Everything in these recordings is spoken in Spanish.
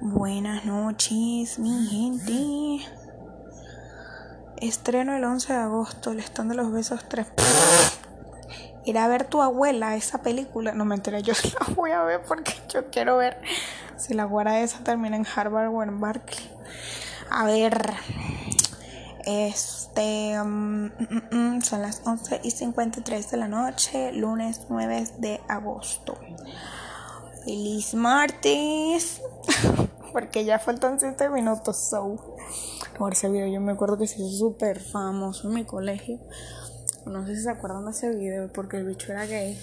Buenas noches, mi gente. Estreno el 11 de agosto, el stand de los besos 3. Ir a ver tu abuela, esa película. No me enteré, yo la voy a ver porque yo quiero ver si la guarda esa termina en Harvard o en Berkeley. A ver. Este. mm, mm, mm, son las 11 y 53 de la noche, lunes 9 de agosto. Feliz martes. Porque ya faltan 7 minutos. So. Por ese video yo me acuerdo que se hizo súper famoso en mi colegio. No sé si se acuerdan de ese video porque el bicho era gay.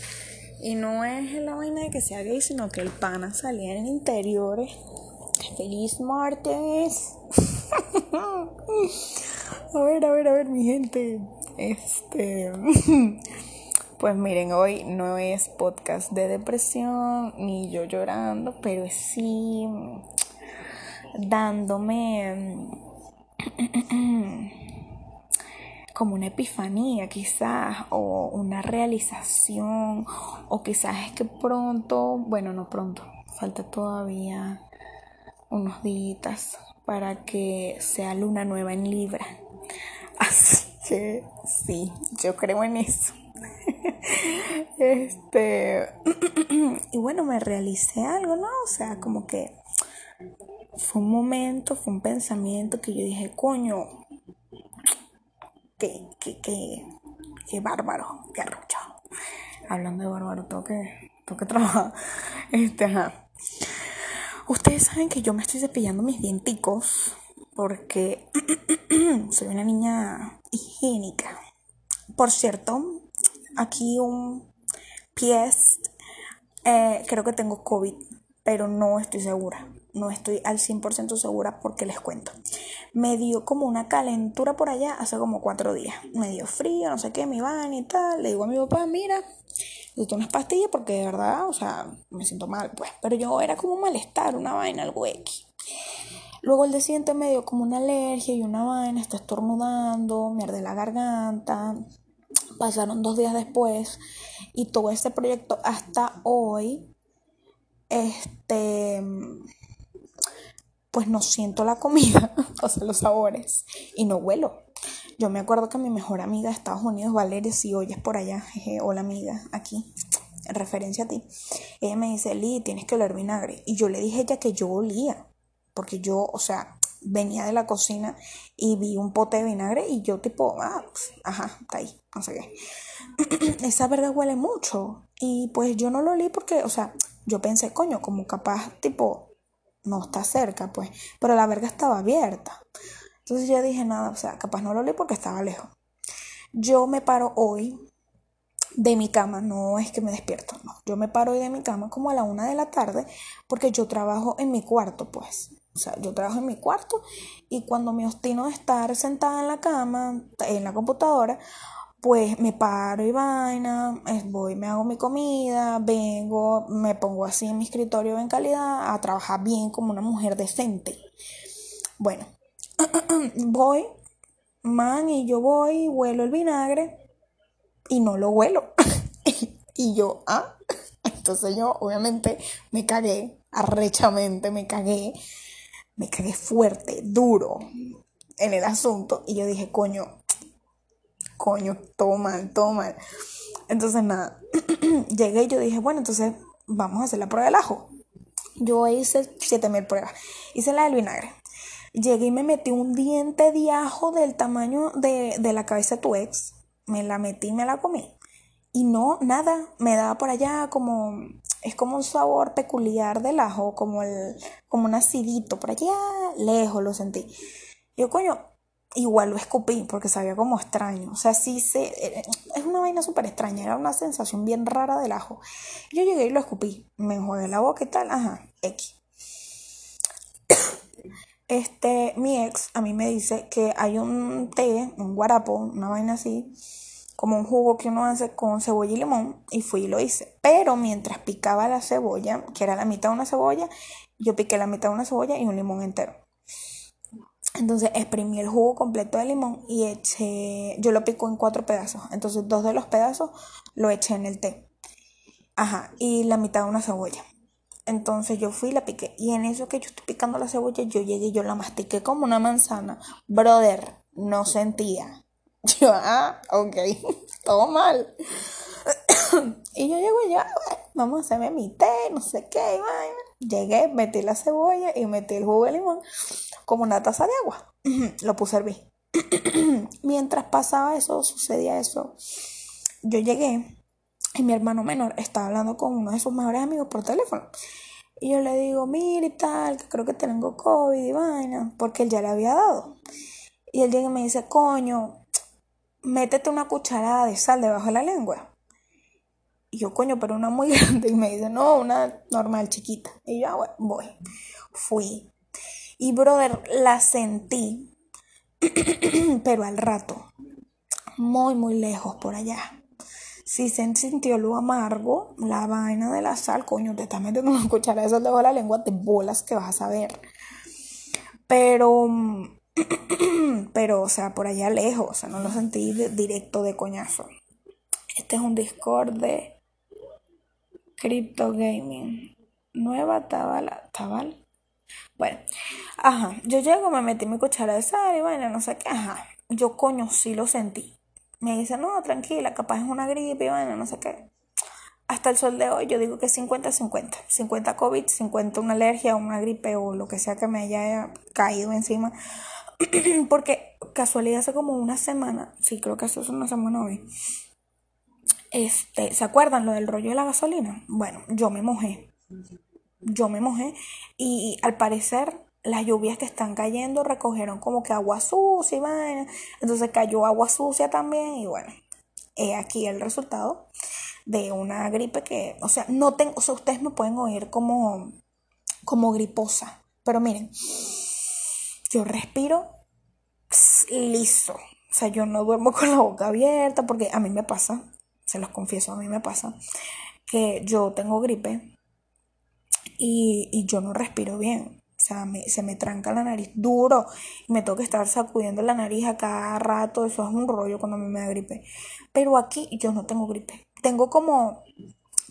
Y no es la vaina de que sea gay, sino que el pana salía en interiores. Feliz martes. a ver, a ver, a ver, mi gente. Este. Pues miren, hoy no es podcast de depresión, ni yo llorando, pero sí dándome como una epifanía quizás, o una realización, o quizás es que pronto, bueno, no pronto, falta todavía unos días para que sea luna nueva en Libra. Así que sí, yo creo en eso. Este, y bueno, me realicé algo, ¿no? O sea, como que fue un momento, fue un pensamiento que yo dije, coño, qué, qué, qué, qué bárbaro, qué arrocho. Hablando de bárbaro, tengo que, trabajar. Este, ajá. Ustedes saben que yo me estoy cepillando mis dienticos porque soy una niña higiénica. Por cierto, aquí un PS, eh, creo que tengo COVID, pero no estoy segura. No estoy al 100% segura porque les cuento. Me dio como una calentura por allá hace como cuatro días. Me dio frío, no sé qué, me iban y tal. Le digo a mi papá, mira, necesito unas pastillas porque de verdad, o sea, me siento mal, pues. Pero yo era como un malestar, una vaina, algo X. Luego el siguiente me dio como una alergia y una vaina, está estornudando, me arde la garganta. Pasaron dos días después y todo este proyecto hasta hoy, este, pues no siento la comida, o sea, los sabores, y no huelo. Yo me acuerdo que mi mejor amiga de Estados Unidos, Valeria, si oyes por allá, jeje, hola amiga, aquí, en referencia a ti, ella me dice, Lee, tienes que oler vinagre. Y yo le dije a ella que yo olía, porque yo, o sea, venía de la cocina y vi un pote de vinagre y yo tipo, ah, ajá, está ahí, no sé qué. Esa verga huele mucho. Y pues yo no lo olí porque, o sea, yo pensé, coño, como capaz, tipo, no está cerca, pues. Pero la verga estaba abierta. Entonces yo dije, nada, o sea, capaz no lo olí porque estaba lejos. Yo me paro hoy de mi cama, no es que me despierto, no. Yo me paro hoy de mi cama como a la una de la tarde porque yo trabajo en mi cuarto, pues. O sea, yo trabajo en mi cuarto y cuando me obstino de estar sentada en la cama, en la computadora, pues me paro y vaina, voy, me hago mi comida, vengo, me pongo así en mi escritorio en calidad a trabajar bien como una mujer decente. Bueno, voy, man, y yo voy, huelo el vinagre y no lo huelo. y yo, ah, entonces yo obviamente me cagué, arrechamente me cagué me cagué fuerte, duro en el asunto y yo dije, coño, coño, todo mal. Entonces nada, llegué y yo dije, bueno, entonces vamos a hacer la prueba del ajo. Yo hice 7000 pruebas, hice la del vinagre. Llegué y me metí un diente de ajo del tamaño de, de la cabeza de tu ex. Me la metí y me la comí. Y no, nada, me daba por allá como es como un sabor peculiar del ajo, como, el, como un acidito, por allá lejos lo sentí. Yo, coño, igual lo escupí porque sabía como extraño. O sea, sí se, es una vaina súper extraña, era una sensación bien rara del ajo. Yo llegué y lo escupí, me enjuagué la boca y tal, ajá, X. Este, mi ex a mí me dice que hay un té, un guarapo, una vaina así, como un jugo que uno hace con cebolla y limón y fui y lo hice. Pero mientras picaba la cebolla, que era la mitad de una cebolla, yo piqué la mitad de una cebolla y un limón entero. Entonces exprimí el jugo completo de limón y eché, yo lo pico en cuatro pedazos. Entonces dos de los pedazos lo eché en el té. Ajá, y la mitad de una cebolla. Entonces yo fui y la piqué. Y en eso que yo estoy picando la cebolla, yo llegué y yo la mastiqué como una manzana. Brother, no sentía. Yo, ah, ok, todo mal. y yo llego ya, vamos a hacerme mi té, no sé qué, vaina. Llegué, metí la cebolla y metí el jugo de limón como una taza de agua. Lo puse a hervir. Mientras pasaba eso, sucedía eso, yo llegué y mi hermano menor estaba hablando con uno de sus mejores amigos por teléfono. Y yo le digo, mira y tal, que creo que tengo COVID y vaina, porque él ya le había dado. Y él llega y me dice, coño, métete una cucharada de sal debajo de la lengua. Y yo, coño, pero una muy grande. Y me dice, no, una normal, chiquita. Y yo, ah, bueno, voy. Fui. Y, brother, la sentí, pero al rato, muy, muy lejos por allá. Si se sintió lo amargo, la vaina de la sal, coño, te estás metiendo una cuchara de sal debajo de la lengua, te bolas que vas a saber. Pero, pero, o sea, por allá lejos, o sea, no lo sentí directo de coñazo. Este es un Discord de Crypto Gaming. Nueva Tabala. ¿Tabal? Bueno, ajá. Yo llego, me metí mi cuchara de sal y bueno, no sé qué, ajá. Yo coño sí lo sentí. Me dice, no, tranquila, capaz es una gripe y bueno, no sé qué. Hasta el sol de hoy yo digo que 50-50. 50 COVID, 50 una alergia, una gripe o lo que sea que me haya caído encima. Porque casualidad hace como una semana, sí creo que hace una semana hoy, este, ¿se acuerdan lo del rollo de la gasolina? Bueno, yo me mojé. Yo me mojé y, al parecer las lluvias que están cayendo recogieron como que agua sucia y vaina. Entonces cayó agua sucia también y bueno, he aquí el resultado de una gripe que, o sea, no tengo, o sea, ustedes me pueden oír como, como griposa, pero miren, yo respiro liso. O sea, yo no duermo con la boca abierta porque a mí me pasa, se los confieso, a mí me pasa que yo tengo gripe y, yo no respiro bien. O sea, se me tranca la nariz duro y me tengo que estar sacudiendo la nariz a cada rato. Eso es un rollo cuando me da gripe. Pero aquí yo no tengo gripe. Tengo como,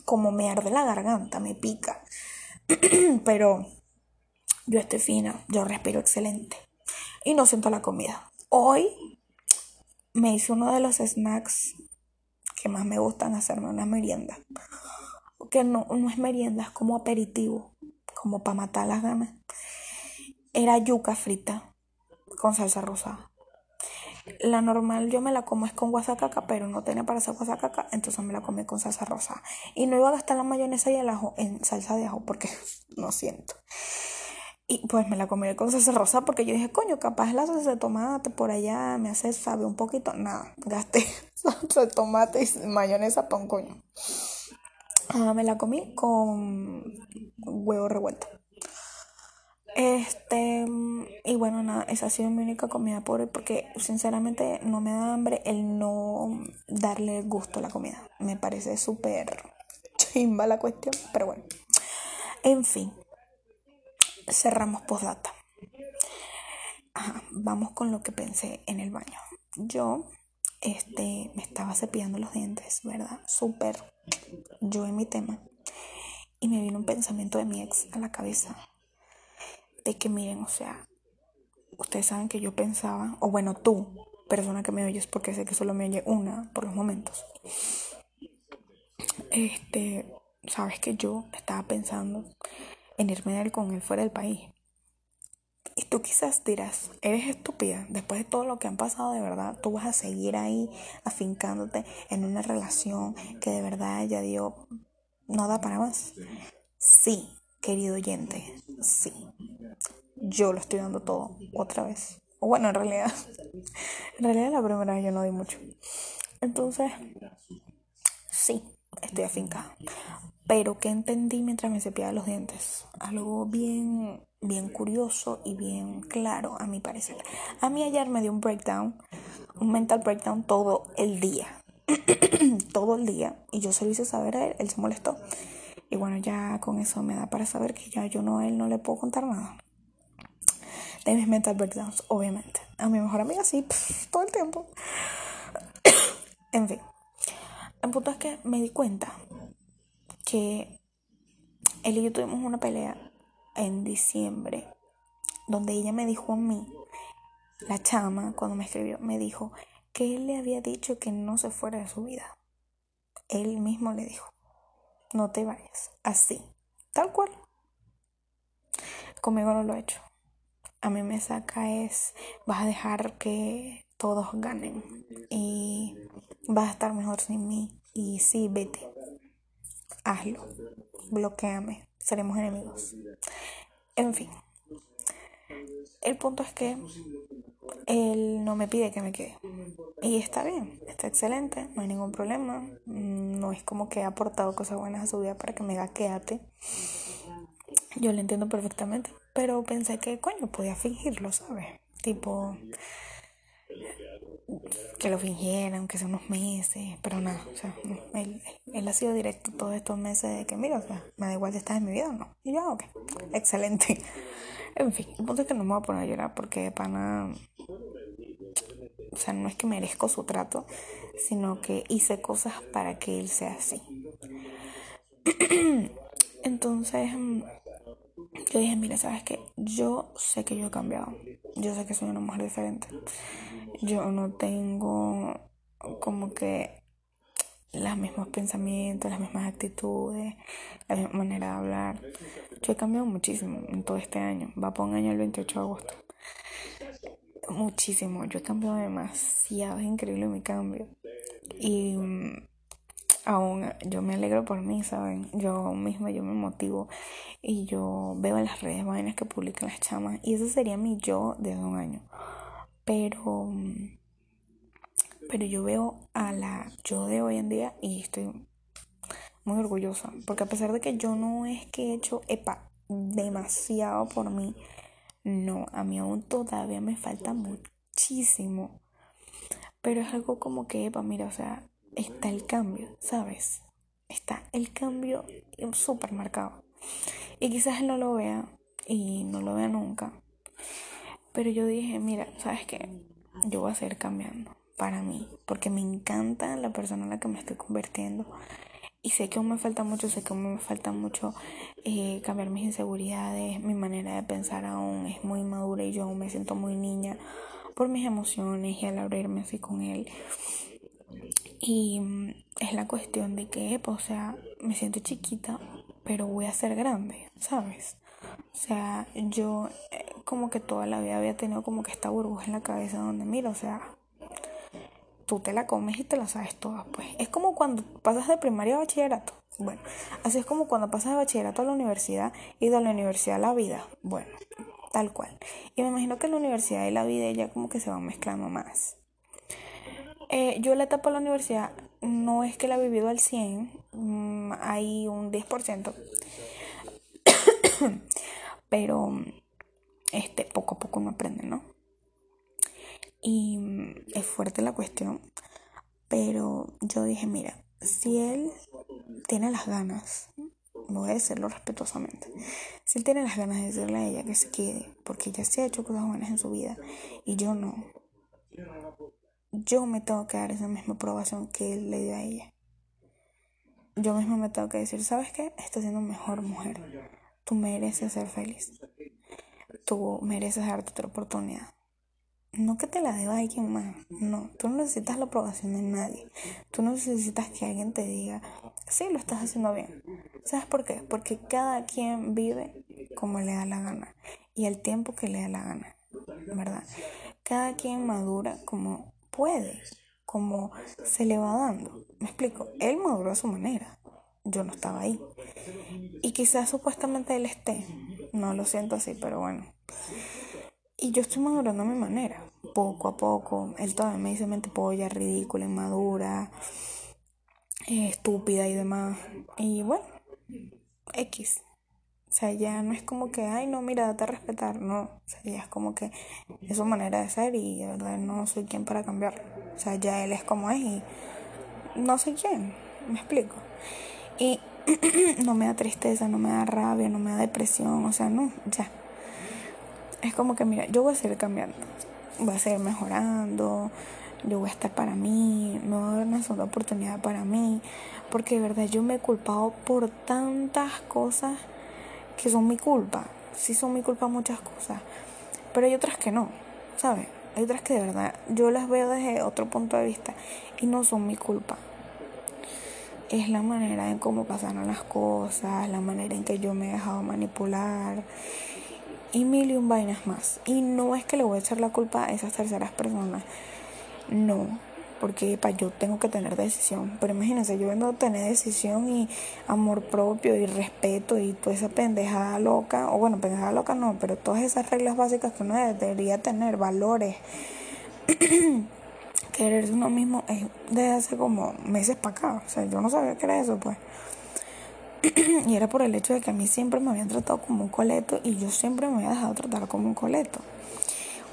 como me arde la garganta, me pica. Pero yo estoy fina, yo respiro excelente. Y no siento la comida. Hoy me hice uno de los snacks que más me gustan hacerme una merienda. Que no, no es merienda, es como aperitivo, como para matar las ganas. Era yuca frita con salsa rosada. La normal yo me la como es con guasacaca, pero no tenía para hacer guasacaca, entonces me la comí con salsa rosa. Y no iba a gastar la mayonesa y el ajo en salsa de ajo porque no siento. Y pues me la comí con salsa rosa porque yo dije, coño, capaz la salsa de tomate por allá me hace sabe un poquito. Nada, gasté salsa de tomate y mayonesa para coño. Ah, me la comí con huevo revuelto. Este, y bueno, nada, esa ha sido mi única comida pobre porque sinceramente no me da hambre el no darle gusto a la comida. Me parece súper chimba la cuestión, pero bueno. En fin, cerramos postdata. vamos con lo que pensé en el baño. Yo este, me estaba cepillando los dientes, ¿verdad? Súper yo en mi tema. Y me vino un pensamiento de mi ex a la cabeza. De que miren, o sea, ustedes saben que yo pensaba, o bueno, tú, persona que me oyes, porque sé que solo me oye una por los momentos. Este, sabes que yo estaba pensando en irme con él fuera del país. Y tú quizás dirás, eres estúpida, después de todo lo que han pasado de verdad, tú vas a seguir ahí afincándote en una relación que de verdad ya dio, no da para más. Sí, querido oyente, sí. Yo lo estoy dando todo otra vez. O bueno, en realidad, en realidad la primera vez yo no di mucho. Entonces, sí, estoy afincada. Pero que entendí mientras me cepillaba los dientes. Algo bien, bien curioso y bien claro, a mi parecer. A mí ayer me dio un breakdown, un mental breakdown todo el día. todo el día. Y yo se lo hice saber a él, él se molestó. Y bueno, ya con eso me da para saber que ya yo no él no le puedo contar nada. De mis mental breakdowns, obviamente. A mi mejor amiga sí, todo el tiempo. en fin. El punto es que me di cuenta que él y yo tuvimos una pelea en diciembre, donde ella me dijo a mí, la chama, cuando me escribió, me dijo que él le había dicho que no se fuera de su vida. Él mismo le dijo, no te vayas, así, tal cual. Conmigo no lo he hecho. A mí me saca es, vas a dejar que todos ganen y vas a estar mejor sin mí. Y sí, vete, hazlo, bloqueame, seremos enemigos. En fin, el punto es que él no me pide que me quede. Y está bien, está excelente, no hay ningún problema. Mm, no es como que ha aportado cosas buenas a su vida para que me diga quédate. Yo lo entiendo perfectamente, pero pensé que, coño, podía fingirlo, ¿sabes? Tipo, que lo fingieran, aunque sea unos meses, pero nada, o sea, él, él, ha sido directo todos estos meses de que, mira, o sea, me da igual si estás en mi vida o no. Y yo, ok, excelente. En fin, el es que no me voy a poner a llorar porque pana, o sea, no es que merezco su trato, sino que hice cosas para que él sea así. Entonces, yo dije, mira, ¿sabes qué? Yo sé que yo he cambiado. Yo sé que soy una mujer diferente. Yo no tengo como que los mismos pensamientos, las mismas actitudes, la misma manera de hablar. Yo he cambiado muchísimo en todo este año. Va por un año el 28 de agosto. Muchísimo. Yo he cambiado demasiado. Es increíble mi cambio. Y aún yo me alegro por mí, ¿saben? Yo misma, yo me motivo y yo veo en las redes vainas que publican las chamas y eso sería mi yo de un año. Pero, pero yo veo a la yo de hoy en día y estoy muy orgullosa porque a pesar de que yo no es que he hecho, epa, demasiado por mí, no, a mí aún todavía me falta muchísimo. Pero es algo como que, epa, mira, o sea, está el cambio, ¿sabes? Está el cambio súper marcado. Y quizás él no lo vea y no lo vea nunca. Pero yo dije, mira, ¿sabes qué? Yo voy a seguir cambiando para mí, porque me encanta la persona en la que me estoy convirtiendo. Y sé que aún me falta mucho, sé que aún me falta mucho eh, cambiar mis inseguridades, mi manera de pensar aún es muy madura y yo aún me siento muy niña por mis emociones y al abrirme así con él. Y mm, es la cuestión de que, o sea, me siento chiquita, pero voy a ser grande, ¿sabes? O sea, yo eh, como que toda la vida había tenido como que esta burbuja en la cabeza donde, mira, o sea, tú te la comes y te la sabes todas, pues. Es como cuando pasas de primaria a bachillerato. Bueno, así es como cuando pasas de bachillerato a la universidad y de la universidad a la vida. Bueno, tal cual. Y me imagino que la universidad y la vida ya como que se van mezclando más. Eh, yo la etapa de la universidad no es que la he vivido al 100, mm, hay un 10%, pero este, poco a poco uno aprende, ¿no? Y mm, es fuerte la cuestión, pero yo dije, mira, si él tiene las ganas, voy a decirlo respetuosamente, si él tiene las ganas de decirle a ella que se quede, porque ella se ha hecho cosas buenas en su vida y yo no, yo me tengo que dar esa misma aprobación que él le dio a ella. Yo mismo me tengo que decir, ¿sabes qué? Estás siendo mejor mujer. Tú mereces ser feliz. Tú mereces darte otra oportunidad. No que te la deba alguien más. No, tú no necesitas la aprobación de nadie. Tú no necesitas que alguien te diga, sí, lo estás haciendo bien. ¿Sabes por qué? Porque cada quien vive como le da la gana y el tiempo que le da la gana, ¿verdad? Cada quien madura como puede, como se le va dando. Me explico, él maduró a su manera, yo no estaba ahí. Y quizás supuestamente él esté, no lo siento así, pero bueno. Y yo estoy madurando a mi manera, poco a poco. Él todavía me dice mente polla, ridícula, inmadura, eh, estúpida y demás. Y bueno, X. O sea, ya no es como que, ay, no, mira, date a respetar, no. O sea, ya es como que es su manera de ser y de verdad no soy quien para cambiarlo. O sea, ya él es como es y no soy quien, me explico. Y no me da tristeza, no me da rabia, no me da depresión, o sea, no, ya. Es como que, mira, yo voy a seguir cambiando, voy a seguir mejorando, yo voy a estar para mí, me voy a dar una oportunidad para mí, porque de verdad yo me he culpado por tantas cosas que son mi culpa. Sí son mi culpa muchas cosas, pero hay otras que no, ¿sabes? Hay otras que de verdad yo las veo desde otro punto de vista y no son mi culpa. Es la manera en cómo pasaron las cosas, la manera en que yo me he dejado manipular y mil y un vainas más. Y no es que le voy a echar la culpa a esas terceras personas. No, porque para yo tengo que tener decisión. Pero imagínense, yo vengo a tener decisión y amor propio y respeto y toda esa pendejada loca, o bueno, pendejada loca no, pero todas esas reglas básicas que uno debería tener, valores. Quererse uno mismo es desde hace como meses para acá. O sea, yo no sabía que era eso, pues. y era por el hecho de que a mí siempre me habían tratado como un coleto y yo siempre me había dejado tratar como un coleto.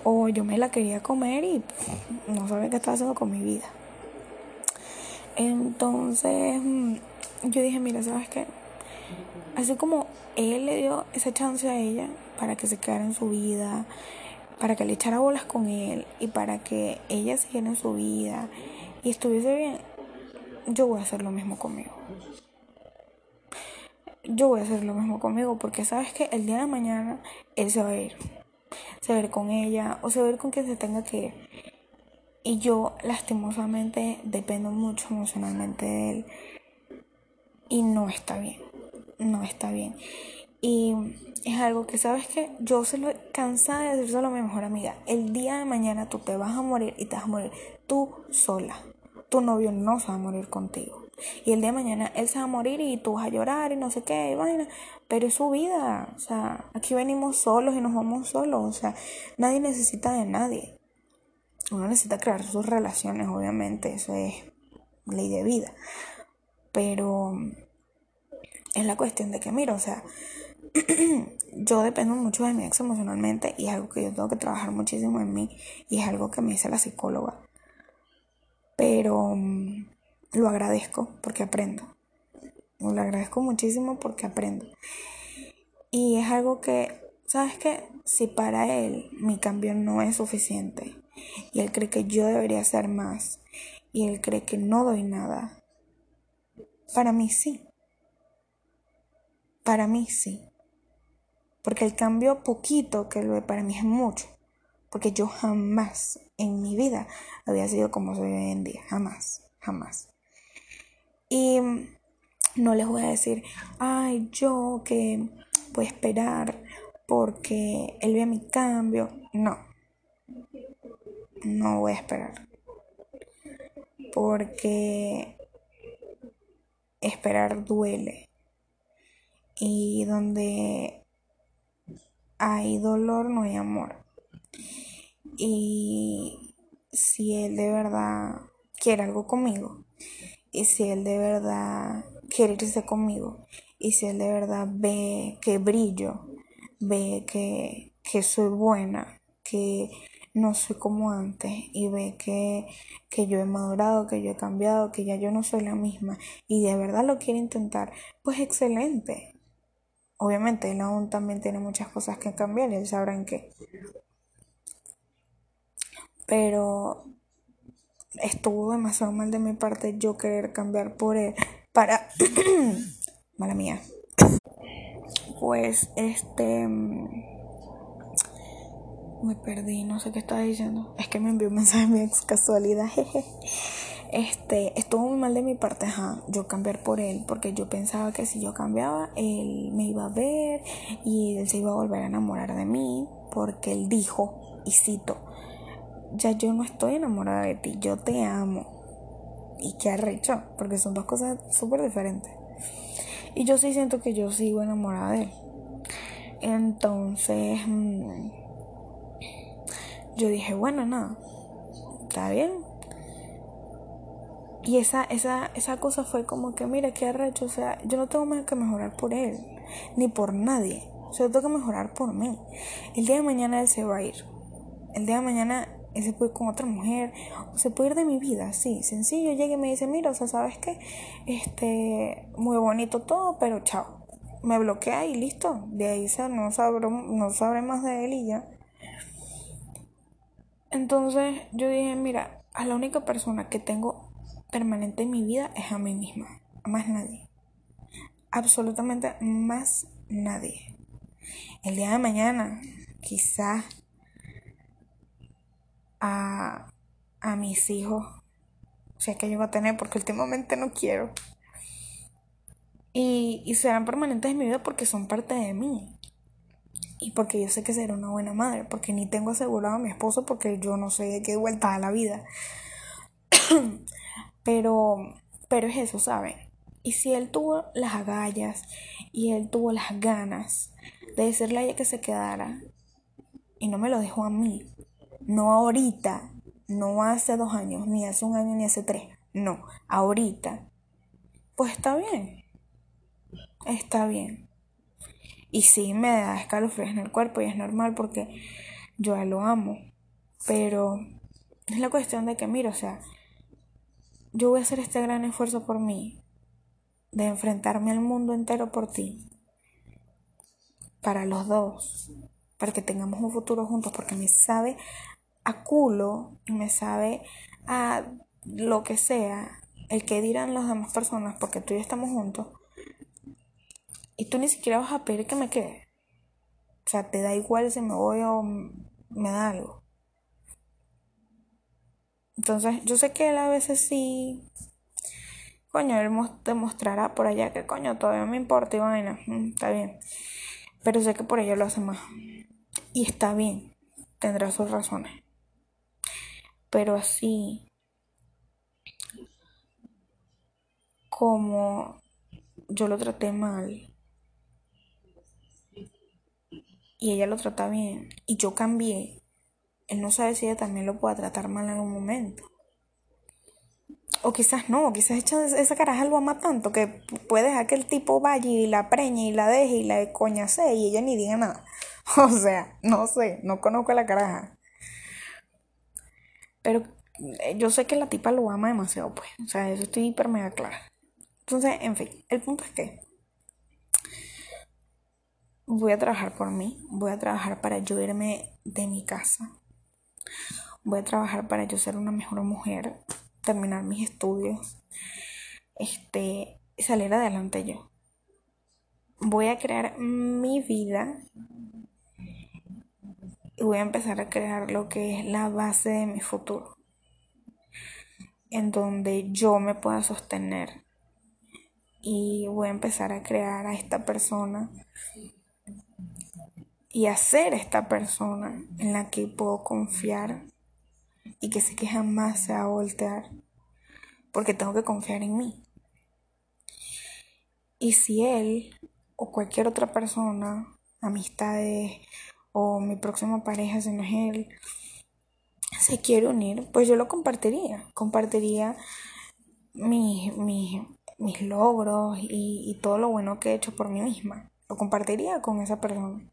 O yo me la quería comer y no sabía qué estaba haciendo con mi vida. Entonces mm, yo dije, mira, ¿sabes qué? Así como él le dio esa chance a ella para que se quedara en su vida, para que le echara bolas con él y para que ella siguiera en su vida y estuviese bien, yo voy a hacer lo mismo conmigo. Yo voy a hacer lo mismo conmigo porque sabes que el día de mañana él se va a ir se ver con ella o se ver con quien se tenga que ir. Y yo lastimosamente dependo mucho emocionalmente de él. Y no está bien. No está bien. Y es algo que sabes que yo se lo cansada de decírselo a mi mejor amiga. El día de mañana tú te vas a morir y te vas a morir tú sola. Tu novio no se va a morir contigo. Y el día de mañana él se va a morir y tú vas a llorar y no sé qué, y vaina. Pero es su vida. O sea, aquí venimos solos y nos vamos solos. O sea, nadie necesita de nadie. Uno necesita crear sus relaciones, obviamente. Eso es ley de vida. Pero es la cuestión de que, mira, o sea, yo dependo mucho de mi ex emocionalmente y es algo que yo tengo que trabajar muchísimo en mí y es algo que me dice la psicóloga. Pero lo agradezco porque aprendo. Lo agradezco muchísimo porque aprendo. Y es algo que, ¿sabes qué? Si para él mi cambio no es suficiente y él cree que yo debería hacer más y él cree que no doy nada, para mí sí. Para mí sí. Porque el cambio poquito que lo para mí es mucho. Porque yo jamás en mi vida había sido como soy hoy en día. Jamás, jamás. Y no les voy a decir, ay, yo que voy a esperar porque él vea mi cambio. No, no voy a esperar. Porque esperar duele. Y donde hay dolor no hay amor. Y si él de verdad quiere algo conmigo, y si él de verdad quiere irse conmigo y si él de verdad ve que brillo, ve que, que soy buena, que no soy como antes y ve que, que yo he madurado, que yo he cambiado, que ya yo no soy la misma y de verdad lo quiere intentar, pues excelente. Obviamente él aún también tiene muchas cosas que cambiar él sabrá en qué. Pero estuvo demasiado mal de mi parte yo querer cambiar por él para... Mala mía. Pues este... Me perdí, no sé qué estaba diciendo. Es que me envió un mensaje mi ex casualidad. Este, estuvo muy mal de mi parte, ajá, yo cambiar por él, porque yo pensaba que si yo cambiaba, él me iba a ver y él se iba a volver a enamorar de mí, porque él dijo, y cito, ya yo no estoy enamorada de ti, yo te amo. Y qué arrecho, porque son dos cosas súper diferentes. Y yo sí siento que yo sigo enamorada de él. Entonces, mm, yo dije, bueno, nada, está bien. Y esa, esa, esa cosa fue como que, mira, qué arrecho, o sea, yo no tengo más que mejorar por él, ni por nadie. O sea, tengo que mejorar por mí. El día de mañana él se va a ir. El día de mañana se puede ir con otra mujer, o se puede ir de mi vida, sí, sencillo, llega y me dice, mira, o sea, ¿sabes qué? Este, muy bonito todo, pero chao. Me bloquea y listo, de ahí no sabré, no sabré más de él y ya. Entonces yo dije, mira, a la única persona que tengo permanente en mi vida es a mí misma, a más nadie. Absolutamente más nadie. El día de mañana, quizás a, a mis hijos, o sea que yo voy a tener, porque últimamente no quiero. Y, y serán permanentes en mi vida porque son parte de mí. Y porque yo sé que seré una buena madre, porque ni tengo asegurado a mi esposo porque yo no sé de qué vuelta a la vida. pero, pero es eso, ¿saben? Y si él tuvo las agallas y él tuvo las ganas de decirle a ella que se quedara y no me lo dejó a mí, no ahorita, no hace dos años, ni hace un año, ni hace tres, no, ahorita, pues está bien, está bien. Y sí me da escalofríos en el cuerpo y es normal porque yo lo amo, pero es la cuestión de que, mira, o sea, yo voy a hacer este gran esfuerzo por mí, de enfrentarme al mundo entero por ti, para los dos, para que tengamos un futuro juntos, porque me sabe a culo y me sabe a lo que sea, el que dirán las demás personas, porque tú y yo estamos juntos, y tú ni siquiera vas a pedir que me quede. O sea, te da igual si me voy o me da algo. Entonces, yo sé que él a veces sí. Coño, él demostrará por allá que coño todavía me importa y vaina. Mm, está bien. Pero sé que por ella lo hace más. Y está bien. Tendrá sus razones. Pero así. Como yo lo traté mal. Y ella lo trata bien. Y yo cambié él no sabe si ella también lo pueda tratar mal en algún momento. O quizás no, quizás esa caraja lo ama tanto que puede dejar que el tipo vaya y la preñe y la deje y la coñace y ella ni diga nada. O sea, no sé, no conozco a la caraja. Pero eh, yo sé que la tipa lo ama demasiado, pues. O sea, eso estoy hiper mega clara. Entonces, en fin, el punto es que voy a trabajar por mí, voy a trabajar para yo irme de mi casa, Voy a trabajar para yo ser una mejor mujer, terminar mis estudios, este, salir adelante yo. Voy a crear mi vida y voy a empezar a crear lo que es la base de mi futuro, en donde yo me pueda sostener y voy a empezar a crear a esta persona y hacer esta persona en la que puedo confiar y que sé que jamás se va a voltear porque tengo que confiar en mí. Y si él o cualquier otra persona, amistades o mi próxima pareja, si no es él, se quiere unir, pues yo lo compartiría. Compartiría mis, mis, logros y, y todo lo bueno que he hecho por mí misma. Lo compartiría con esa persona.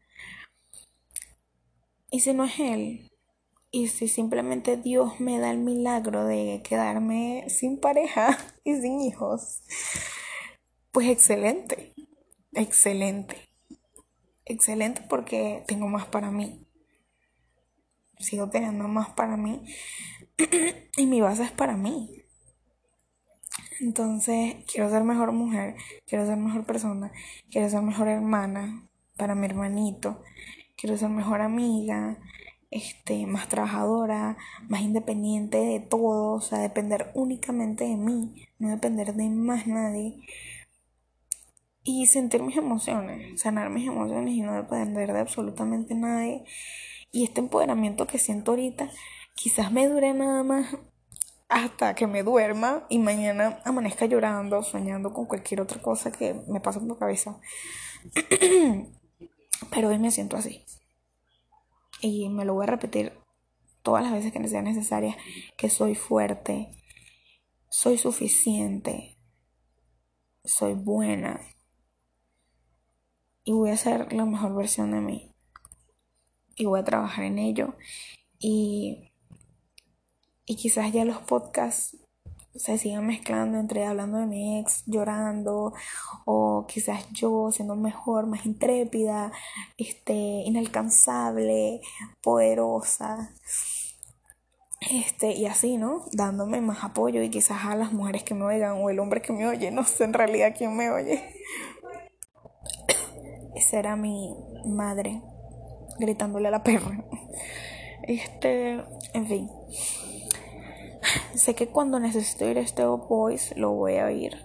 Y si no es Él, y si simplemente Dios me da el milagro de quedarme sin pareja y sin hijos, pues excelente, excelente, excelente porque tengo más para mí. Sigo teniendo más para mí y mi base es para mí. Entonces, quiero ser mejor mujer, quiero ser mejor persona, quiero ser mejor hermana para mi hermanito, quiero ser mejor amiga, este, más trabajadora, más independiente de todo, o sea, depender únicamente de mí, no depender de más nadie. Y sentir mis emociones, sanar mis emociones y no depender de absolutamente nadie. Y este empoderamiento que siento ahorita, quizás me dure nada más hasta que me duerma y mañana amanezca llorando, soñando con cualquier otra cosa que me pase por la cabeza. Pero hoy me siento así. Y me lo voy a repetir todas las veces que sea necesaria, que soy fuerte, soy suficiente, soy buena y voy a ser la mejor versión de mí. Y voy a trabajar en ello. Y, y quizás ya los podcasts se sigan mezclando entre hablando de mi ex, llorando, o quizás yo siendo mejor, más intrépida, este, inalcanzable, poderosa. Este, y así, ¿no? Dándome más apoyo y quizás a las mujeres que me oigan o el hombre que me oye, no sé en realidad quién me oye. Ese era mi, madre gritándole a la perra. Este, en fin. Sé que cuando necesito ir a este Boys lo voy a ir.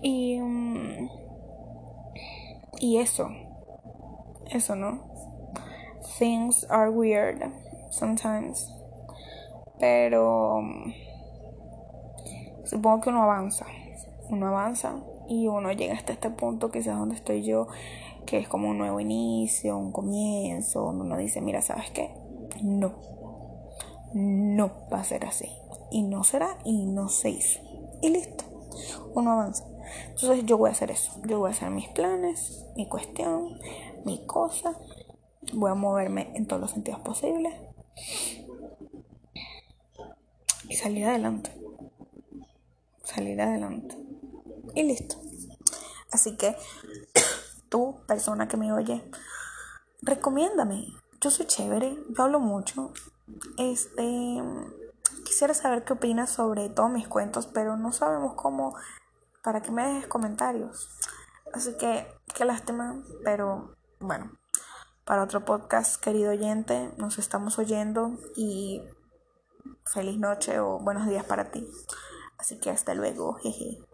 Y. Mm, y eso. Eso, ¿no? Things are weird sometimes. Pero. Mm, supongo que uno avanza. Uno avanza y uno llega hasta este punto, quizás donde estoy yo, que es como un nuevo inicio, un comienzo, uno dice, mira, ¿sabes qué? No, no va a ser así. Y no será y no se hizo. Y listo, uno avanza. Entonces yo voy a hacer eso, yo voy a hacer mis planes, mi cuestión, mi cosa, voy a moverme en todos los sentidos posibles y salir adelante. Salir adelante. Y listo. Así que tú, persona que me oye, recomiéndame. Yo soy chévere, yo hablo mucho. Este, quisiera saber qué opinas sobre todos mis cuentos, pero no sabemos cómo para que me dejes comentarios. Así que qué lástima, pero bueno, para otro podcast, querido oyente, nos estamos oyendo y feliz noche o buenos días para ti. Así que hasta luego, jeje.